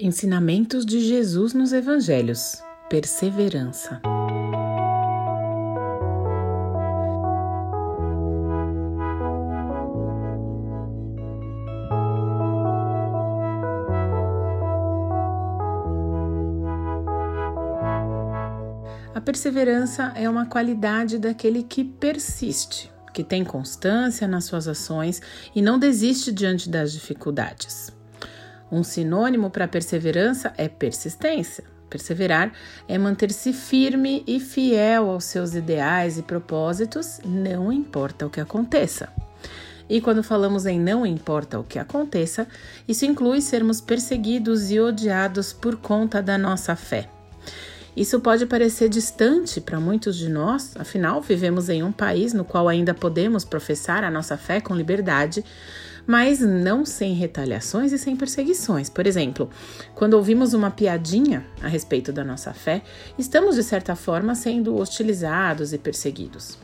Ensinamentos de Jesus nos Evangelhos. Perseverança. A perseverança é uma qualidade daquele que persiste, que tem constância nas suas ações e não desiste diante das dificuldades. Um sinônimo para perseverança é persistência. Perseverar é manter-se firme e fiel aos seus ideais e propósitos, não importa o que aconteça. E quando falamos em não importa o que aconteça, isso inclui sermos perseguidos e odiados por conta da nossa fé. Isso pode parecer distante para muitos de nós, afinal, vivemos em um país no qual ainda podemos professar a nossa fé com liberdade, mas não sem retaliações e sem perseguições. Por exemplo, quando ouvimos uma piadinha a respeito da nossa fé, estamos de certa forma sendo hostilizados e perseguidos.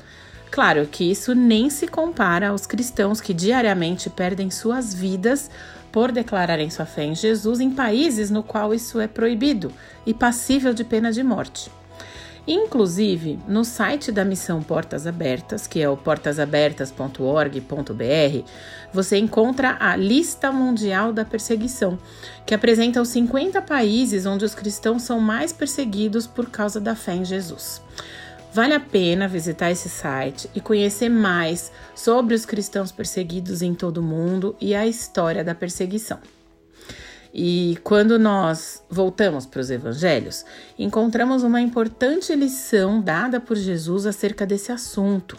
Claro que isso nem se compara aos cristãos que diariamente perdem suas vidas por declararem sua fé em Jesus em países no qual isso é proibido e passível de pena de morte. Inclusive, no site da Missão Portas Abertas, que é o portasabertas.org.br, você encontra a Lista Mundial da Perseguição, que apresenta os 50 países onde os cristãos são mais perseguidos por causa da fé em Jesus. Vale a pena visitar esse site e conhecer mais sobre os cristãos perseguidos em todo o mundo e a história da perseguição. E quando nós voltamos para os evangelhos, encontramos uma importante lição dada por Jesus acerca desse assunto.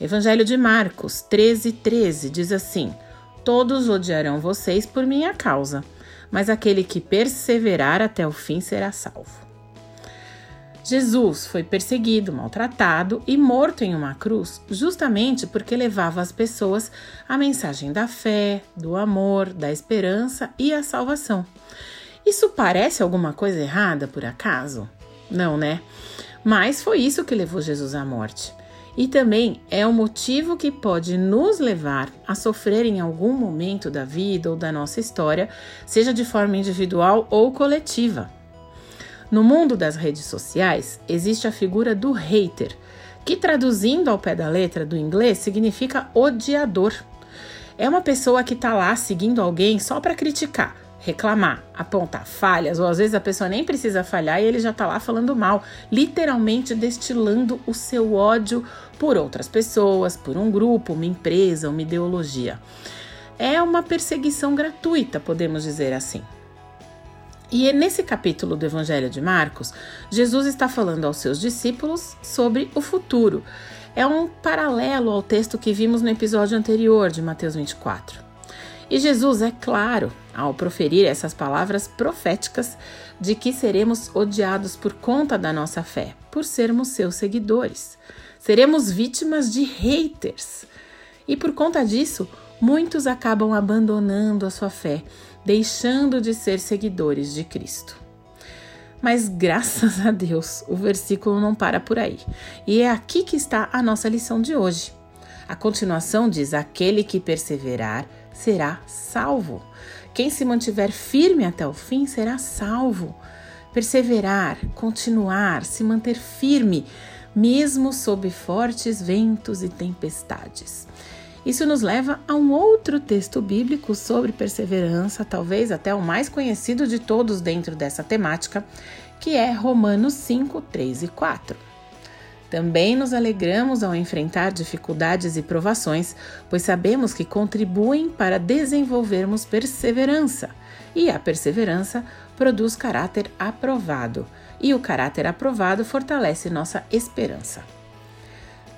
Evangelho de Marcos 13, 13 diz assim: Todos odiarão vocês por minha causa, mas aquele que perseverar até o fim será salvo. Jesus foi perseguido, maltratado e morto em uma cruz justamente porque levava às pessoas a mensagem da fé, do amor, da esperança e a salvação. Isso parece alguma coisa errada por acaso? Não, né? Mas foi isso que levou Jesus à morte. E também é o motivo que pode nos levar a sofrer em algum momento da vida ou da nossa história, seja de forma individual ou coletiva. No mundo das redes sociais, existe a figura do hater, que traduzindo ao pé da letra do inglês significa odiador. É uma pessoa que está lá seguindo alguém só para criticar, reclamar, apontar falhas, ou às vezes a pessoa nem precisa falhar e ele já está lá falando mal, literalmente destilando o seu ódio por outras pessoas, por um grupo, uma empresa, uma ideologia. É uma perseguição gratuita, podemos dizer assim. E é nesse capítulo do Evangelho de Marcos, Jesus está falando aos seus discípulos sobre o futuro. É um paralelo ao texto que vimos no episódio anterior de Mateus 24. E Jesus é claro ao proferir essas palavras proféticas de que seremos odiados por conta da nossa fé, por sermos seus seguidores. Seremos vítimas de haters. E por conta disso, muitos acabam abandonando a sua fé deixando de ser seguidores de Cristo. Mas graças a Deus, o versículo não para por aí. E é aqui que está a nossa lição de hoje. A continuação diz: Aquele que perseverar será salvo. Quem se mantiver firme até o fim será salvo. Perseverar, continuar, se manter firme, mesmo sob fortes ventos e tempestades. Isso nos leva a um outro texto bíblico sobre perseverança, talvez até o mais conhecido de todos dentro dessa temática, que é Romanos 5, 3 e 4. Também nos alegramos ao enfrentar dificuldades e provações, pois sabemos que contribuem para desenvolvermos perseverança, e a perseverança produz caráter aprovado, e o caráter aprovado fortalece nossa esperança.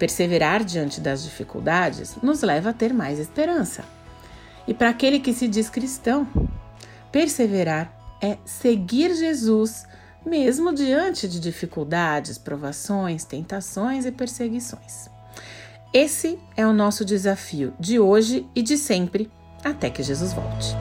Perseverar diante das dificuldades nos leva a ter mais esperança. E para aquele que se diz cristão, perseverar é seguir Jesus mesmo diante de dificuldades, provações, tentações e perseguições. Esse é o nosso desafio de hoje e de sempre, até que Jesus volte.